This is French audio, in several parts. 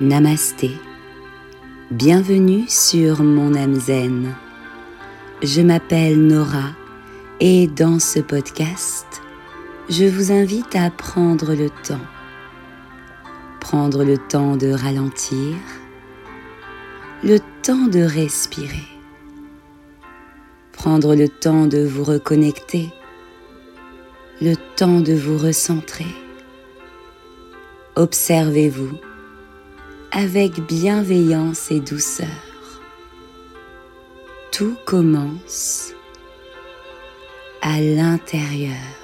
Namasté. Bienvenue sur mon âme zen. Je m'appelle Nora et dans ce podcast, je vous invite à prendre le temps. Prendre le temps de ralentir, le temps de respirer, prendre le temps de vous reconnecter, le temps de vous recentrer. Observez-vous avec bienveillance et douceur. Tout commence à l'intérieur.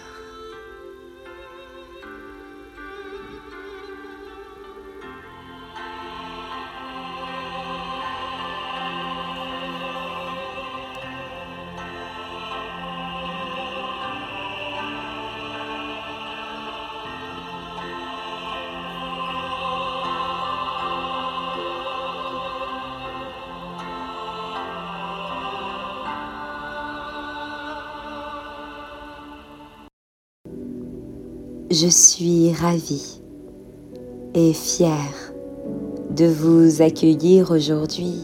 Je suis ravie et fière de vous accueillir aujourd'hui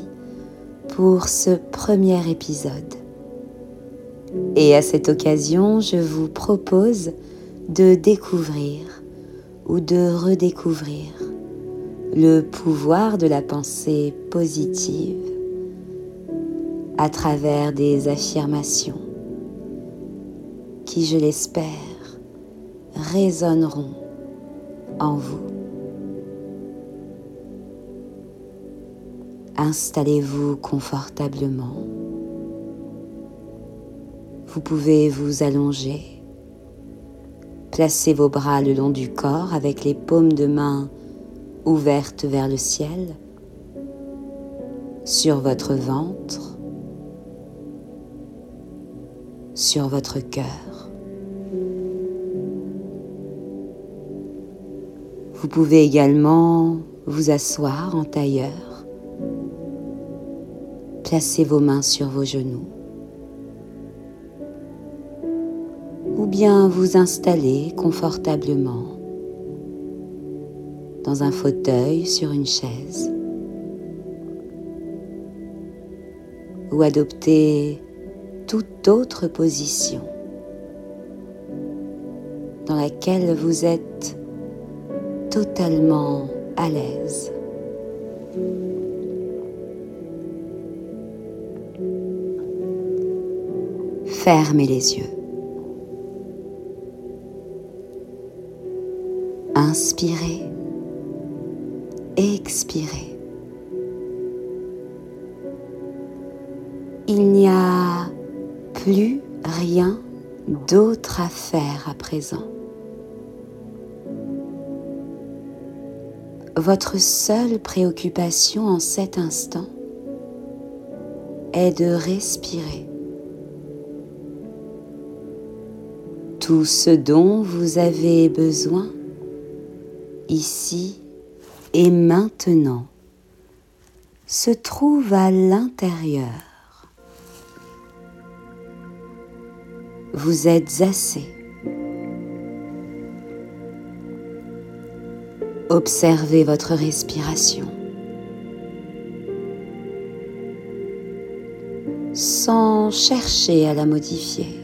pour ce premier épisode. Et à cette occasion, je vous propose de découvrir ou de redécouvrir le pouvoir de la pensée positive à travers des affirmations qui, je l'espère, résonneront en vous. Installez-vous confortablement. Vous pouvez vous allonger. Placez vos bras le long du corps avec les paumes de main ouvertes vers le ciel, sur votre ventre, sur votre cœur. Vous pouvez également vous asseoir en tailleur. Placez vos mains sur vos genoux. Ou bien vous installer confortablement dans un fauteuil sur une chaise. Ou adopter toute autre position dans laquelle vous êtes totalement à l'aise. Fermez les yeux. Inspirez. Expirez. Il n'y a plus rien d'autre à faire à présent. Votre seule préoccupation en cet instant est de respirer. Tout ce dont vous avez besoin ici et maintenant se trouve à l'intérieur. Vous êtes assez Observez votre respiration sans chercher à la modifier,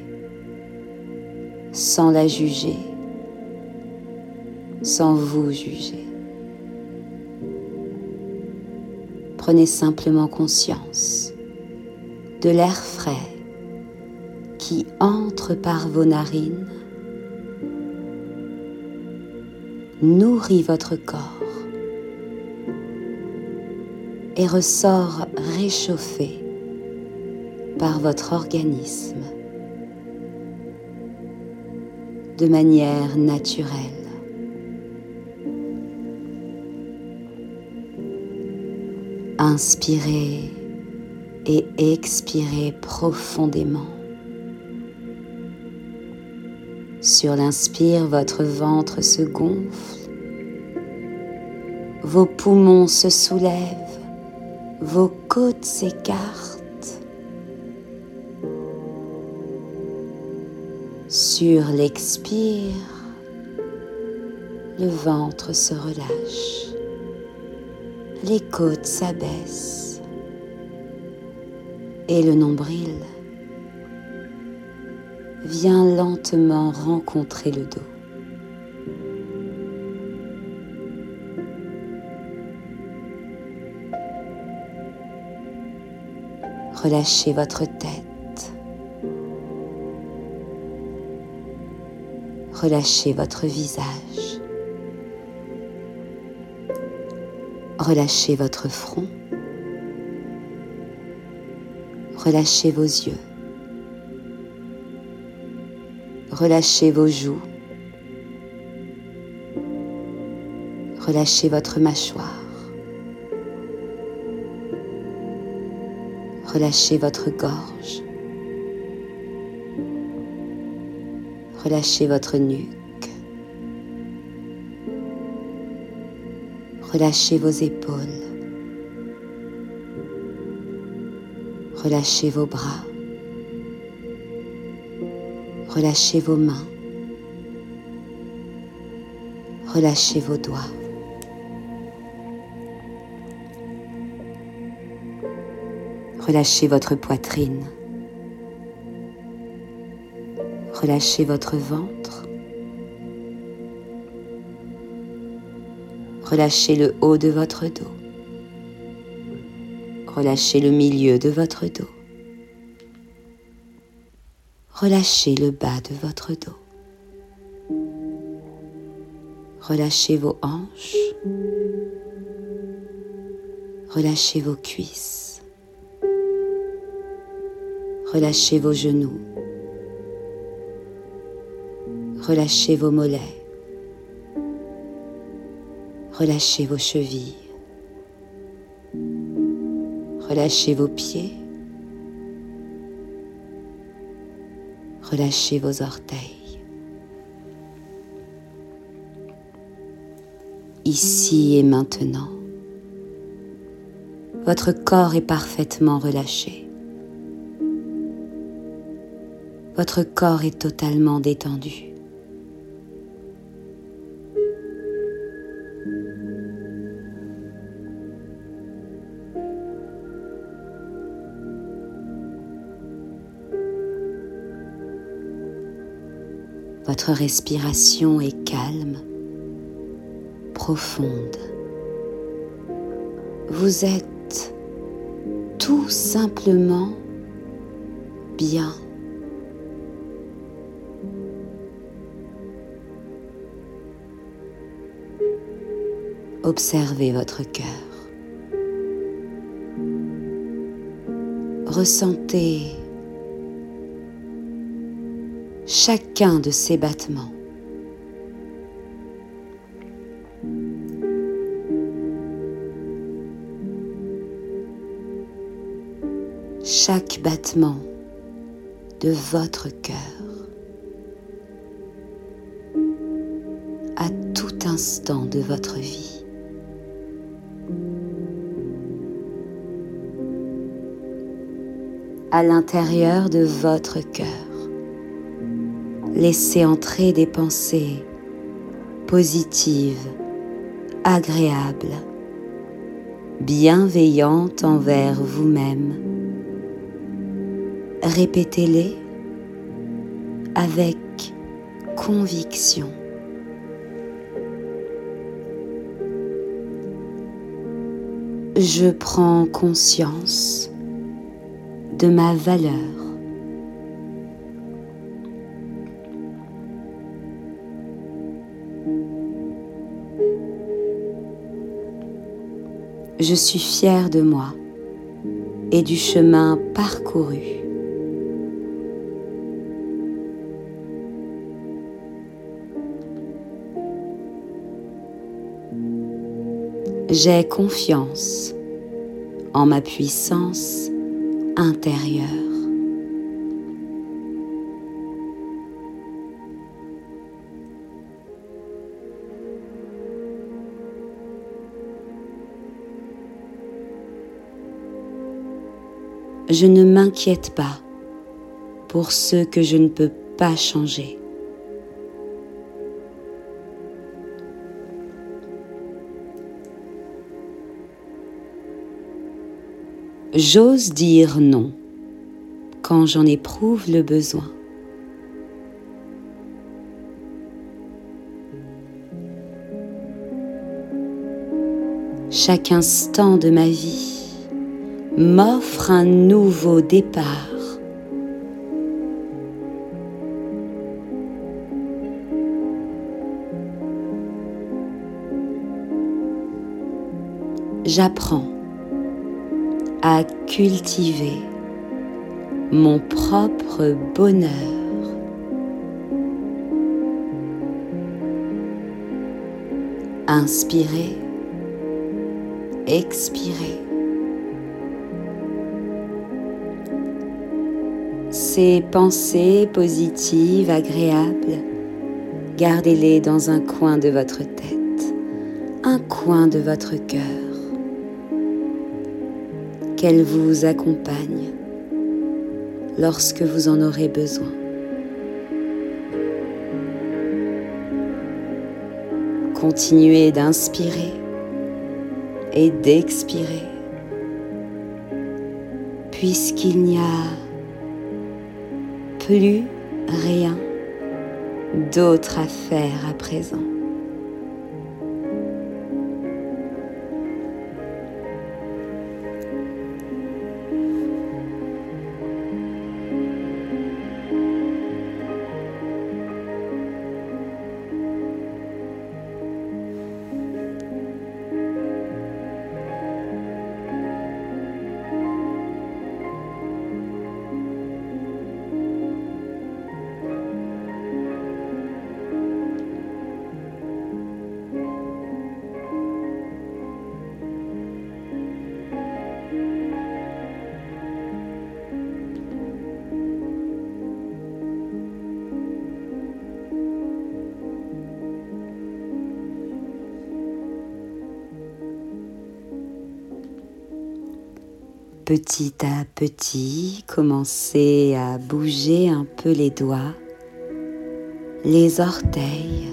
sans la juger, sans vous juger. Prenez simplement conscience de l'air frais qui entre par vos narines nourrit votre corps et ressort réchauffé par votre organisme de manière naturelle. Inspirez et expirez profondément. Sur l'inspire, votre ventre se gonfle, vos poumons se soulèvent, vos côtes s'écartent. Sur l'expire, le ventre se relâche. les côtes s'abaissent et le nombril vient lentement rencontrer le dos. Relâchez votre tête. Relâchez votre visage. Relâchez votre front. Relâchez vos yeux. Relâchez vos joues. Relâchez votre mâchoire. Relâchez votre gorge. Relâchez votre nuque. Relâchez vos épaules. Relâchez vos bras. Relâchez vos mains. Relâchez vos doigts. Relâchez votre poitrine. Relâchez votre ventre. Relâchez le haut de votre dos. Relâchez le milieu de votre dos. Relâchez le bas de votre dos. Relâchez vos hanches. Relâchez vos cuisses. Relâchez vos genoux. Relâchez vos mollets. Relâchez vos chevilles. Relâchez vos pieds. Relâchez vos orteils. Ici et maintenant, votre corps est parfaitement relâché. Votre corps est totalement détendu. Votre respiration est calme, profonde. Vous êtes tout simplement bien. Observez votre cœur. Ressentez chacun de ses battements. Chaque battement de votre cœur à tout instant de votre vie. À l'intérieur de votre cœur laissez entrer des pensées positives, agréables, bienveillantes envers vous-même. Répétez-les avec conviction. Je prends conscience de ma valeur je suis fière de moi et du chemin parcouru. J'ai confiance en ma puissance intérieure. Je ne m'inquiète pas pour ce que je ne peux pas changer. J'ose dire non quand j'en éprouve le besoin. Chaque instant de ma vie m'offre un nouveau départ. J'apprends à cultiver mon propre bonheur. Inspirez, expirez. Ces pensées positives, agréables, gardez-les dans un coin de votre tête, un coin de votre cœur qu'elle vous accompagne lorsque vous en aurez besoin. Continuez d'inspirer et d'expirer, puisqu'il n'y a plus rien d'autre à faire à présent. Petit à petit, commencez à bouger un peu les doigts, les orteils,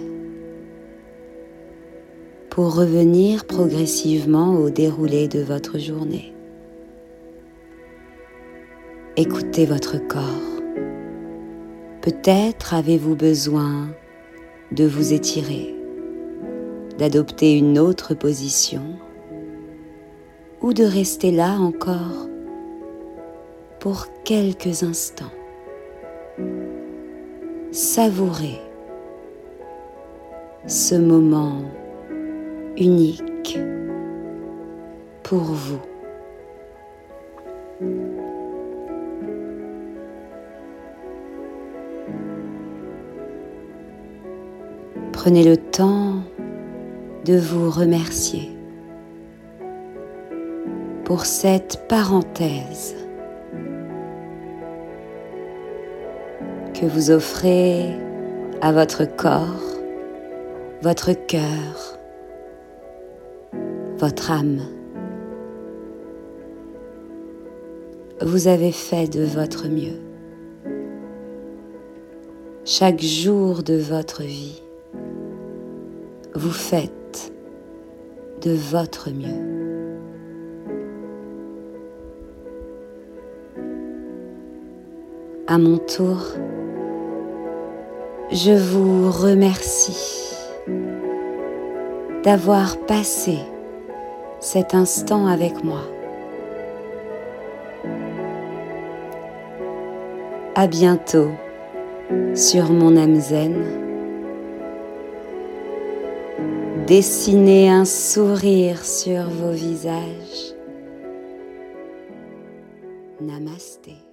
pour revenir progressivement au déroulé de votre journée. Écoutez votre corps. Peut-être avez-vous besoin de vous étirer, d'adopter une autre position ou de rester là encore pour quelques instants. Savourez ce moment unique pour vous. Prenez le temps de vous remercier pour cette parenthèse que vous offrez à votre corps, votre cœur, votre âme. Vous avez fait de votre mieux. Chaque jour de votre vie, vous faites de votre mieux. À mon tour, je vous remercie d'avoir passé cet instant avec moi. À bientôt sur mon âme zen. Dessinez un sourire sur vos visages. Namasté.